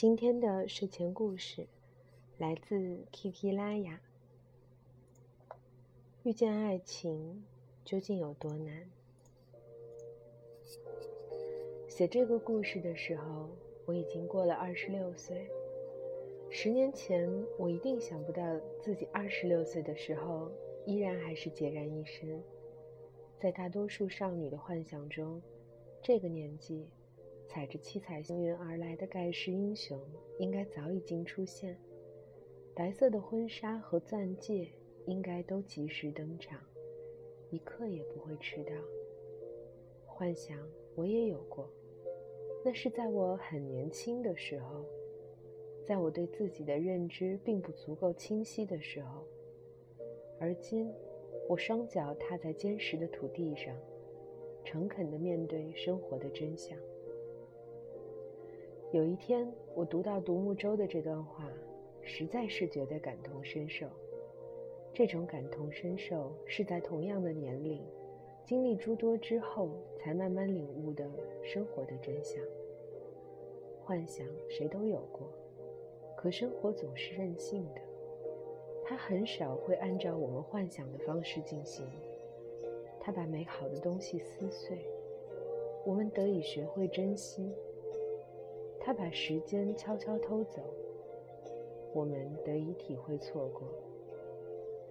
今天的睡前故事来自 Kiki 拉雅。遇见爱情究竟有多难？写这个故事的时候，我已经过了二十六岁。十年前，我一定想不到自己二十六岁的时候，依然还是孑然一身。在大多数少女的幻想中，这个年纪。踩着七彩祥云而来的盖世英雄，应该早已经出现。白色的婚纱和钻戒应该都及时登场，一刻也不会迟到。幻想我也有过，那是在我很年轻的时候，在我对自己的认知并不足够清晰的时候。而今，我双脚踏在坚实的土地上，诚恳地面对生活的真相。有一天，我读到独木舟的这段话，实在是觉得感同身受。这种感同身受，是在同样的年龄，经历诸多之后，才慢慢领悟的生活的真相。幻想谁都有过，可生活总是任性的，它很少会按照我们幻想的方式进行。它把美好的东西撕碎，我们得以学会珍惜。他把时间悄悄偷走，我们得以体会错过。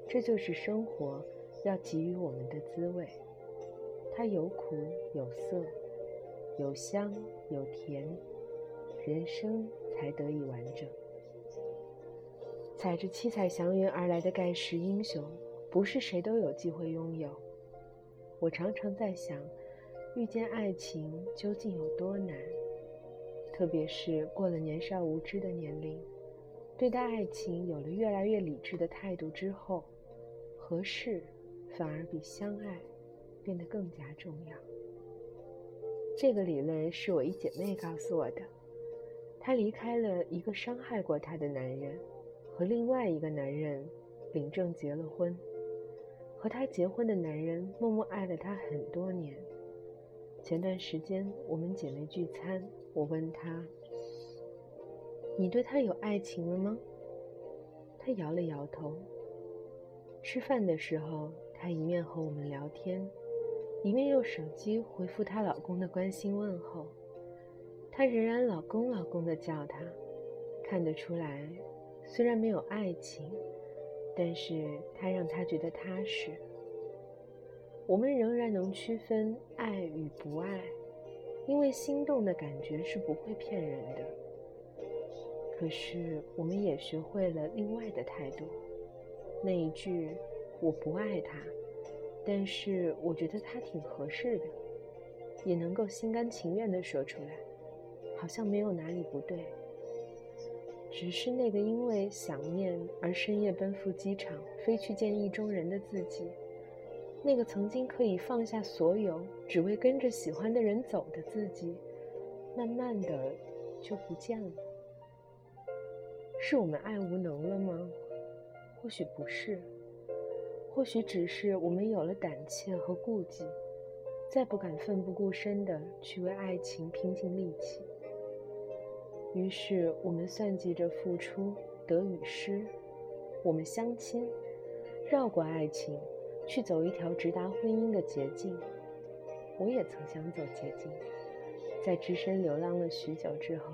这就是生活要给予我们的滋味。它有苦有涩，有香有甜，人生才得以完整。踩着七彩祥云而来的盖世英雄，不是谁都有机会拥有。我常常在想，遇见爱情究竟有多难？特别是过了年少无知的年龄，对待爱情有了越来越理智的态度之后，合适反而比相爱变得更加重要。这个理论是我一姐妹告诉我的。她离开了一个伤害过她的男人，和另外一个男人领证结了婚。和她结婚的男人默默爱了她很多年。前段时间我们姐妹聚餐。我问她：“你对他有爱情了吗？”她摇了摇头。吃饭的时候，她一面和我们聊天，一面用手机回复她老公的关心问候。她仍然“老公，老公”的叫他，看得出来，虽然没有爱情，但是他让他觉得踏实。我们仍然能区分爱与不爱。因为心动的感觉是不会骗人的。可是，我们也学会了另外的态度。那一句“我不爱他”，但是我觉得他挺合适的，也能够心甘情愿地说出来，好像没有哪里不对。只是那个因为想念而深夜奔赴机场，飞去见意中人的自己。那个曾经可以放下所有，只为跟着喜欢的人走的自己，慢慢的就不见了。是我们爱无能了吗？或许不是，或许只是我们有了胆怯和顾忌，再不敢奋不顾身的去为爱情拼尽力气。于是我们算计着付出得与失，我们相亲，绕过爱情。去走一条直达婚姻的捷径，我也曾想走捷径，在只身流浪了许久之后，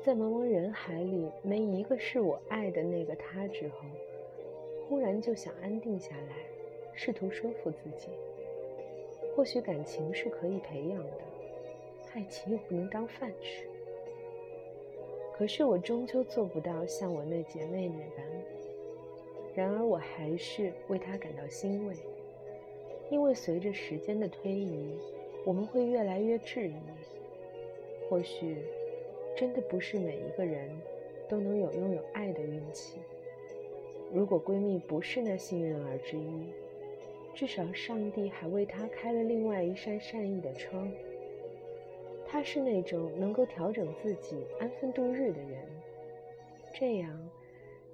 在茫茫人海里没一个是我爱的那个他之后，忽然就想安定下来，试图说服自己，或许感情是可以培养的，爱情又不能当饭吃。可是我终究做不到像我那姐妹那般。然而，我还是为他感到欣慰，因为随着时间的推移，我们会越来越质疑：或许，真的不是每一个人都能有拥有爱的运气。如果闺蜜不是那幸运儿之一，至少上帝还为她开了另外一扇善意的窗。她是那种能够调整自己、安分度日的人，这样。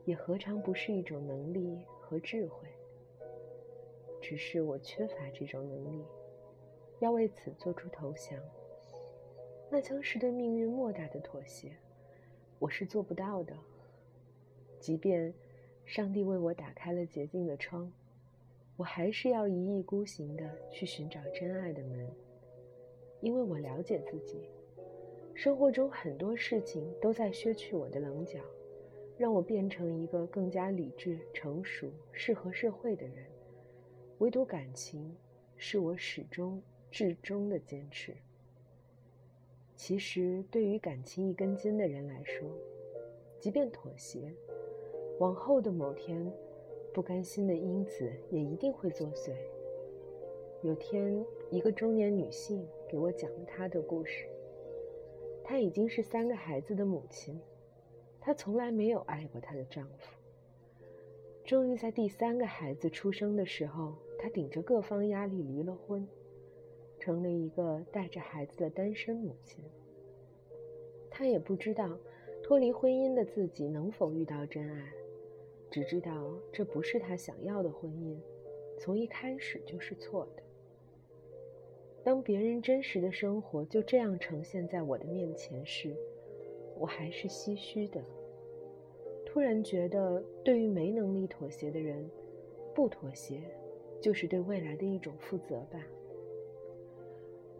也何尝不是一种能力和智慧？只是我缺乏这种能力，要为此做出投降，那将是对命运莫大的妥协，我是做不到的。即便上帝为我打开了洁净的窗，我还是要一意孤行的去寻找真爱的门，因为我了解自己。生活中很多事情都在削去我的棱角，让我变成一个更加理智、成熟、适合社会的人。唯独感情，是我始终至终的坚持。其实，对于感情一根筋的人来说，即便妥协，往后的某天，不甘心的因子也一定会作祟。有天，一个中年女性给我讲了她的故事。她已经是三个孩子的母亲，她从来没有爱过她的丈夫。终于在第三个孩子出生的时候，她顶着各方压力离了婚，成了一个带着孩子的单身母亲。她也不知道脱离婚姻的自己能否遇到真爱，只知道这不是她想要的婚姻，从一开始就是错的。当别人真实的生活就这样呈现在我的面前时，我还是唏嘘的。突然觉得，对于没能力妥协的人，不妥协，就是对未来的一种负责吧。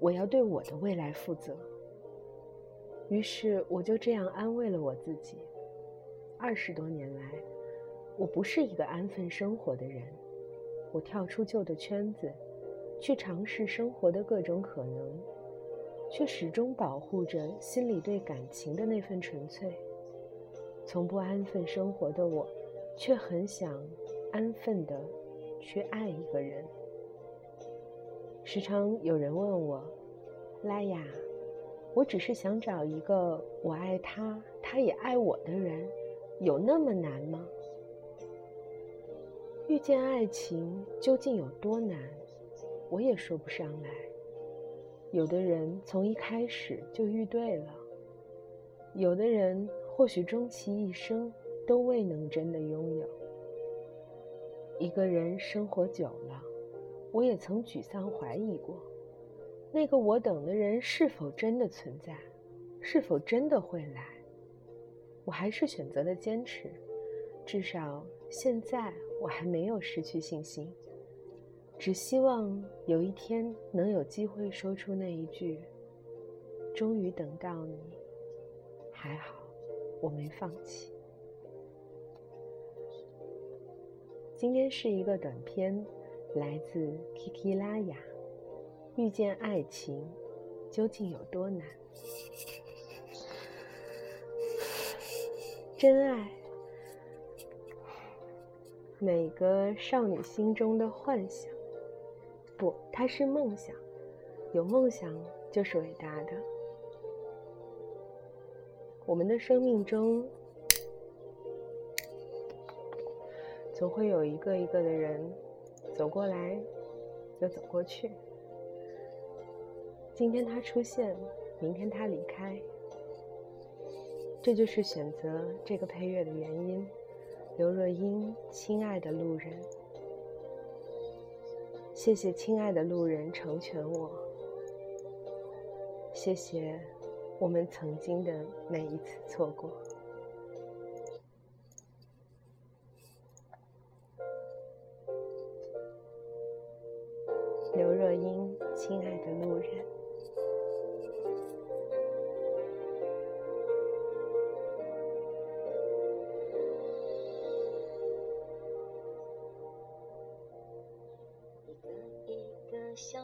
我要对我的未来负责。于是，我就这样安慰了我自己。二十多年来，我不是一个安分生活的人，我跳出旧的圈子。去尝试生活的各种可能，却始终保护着心里对感情的那份纯粹。从不安分生活的我，却很想安分的去爱一个人。时常有人问我：“拉雅，我只是想找一个我爱他，他也爱我的人，有那么难吗？遇见爱情究竟有多难？”我也说不上来。有的人从一开始就遇对了，有的人或许终其一生都未能真的拥有。一个人生活久了，我也曾沮丧怀疑过，那个我等的人是否真的存在，是否真的会来？我还是选择了坚持，至少现在我还没有失去信心。只希望有一天能有机会说出那一句：“终于等到你。”还好，我没放弃。今天是一个短片，来自 Kiki 拉雅。遇见爱情究竟有多难？真爱，每个少女心中的幻想。不，它是梦想。有梦想就是伟大的。我们的生命中，总会有一个一个的人走过来，又走过去。今天他出现，明天他离开，这就是选择这个配乐的原因。刘若英，亲爱的路人。谢谢亲爱的路人成全我，谢谢我们曾经的每一次错过。却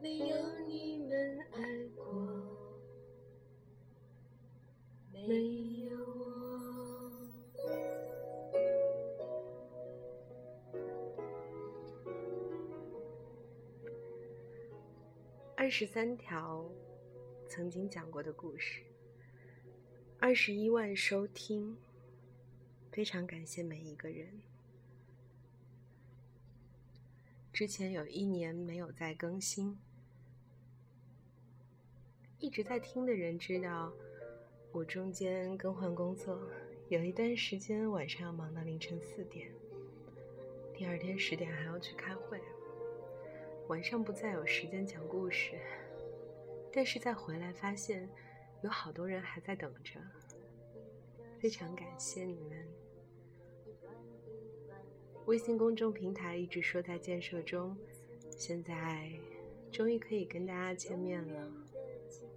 没有你们爱过，没有我。二十三条曾经讲过的故事，二十一万收听，非常感谢每一个人。之前有一年没有再更新，一直在听的人知道，我中间更换工作，有一段时间晚上要忙到凌晨四点，第二天十点还要去开会。晚上不再有时间讲故事，但是再回来发现，有好多人还在等着，非常感谢你们。微信公众平台一直说在建设中，现在终于可以跟大家见面了。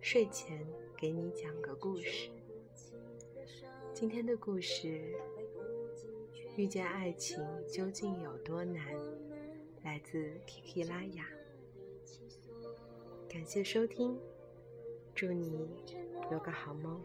睡前给你讲个故事，今天的故事，遇见爱情究竟有多难？来自 Kiki 拉雅，感谢收听，祝你有个好梦。